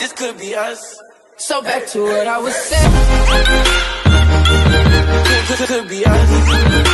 This could be us. So back to what I was saying. Could, could, could be us.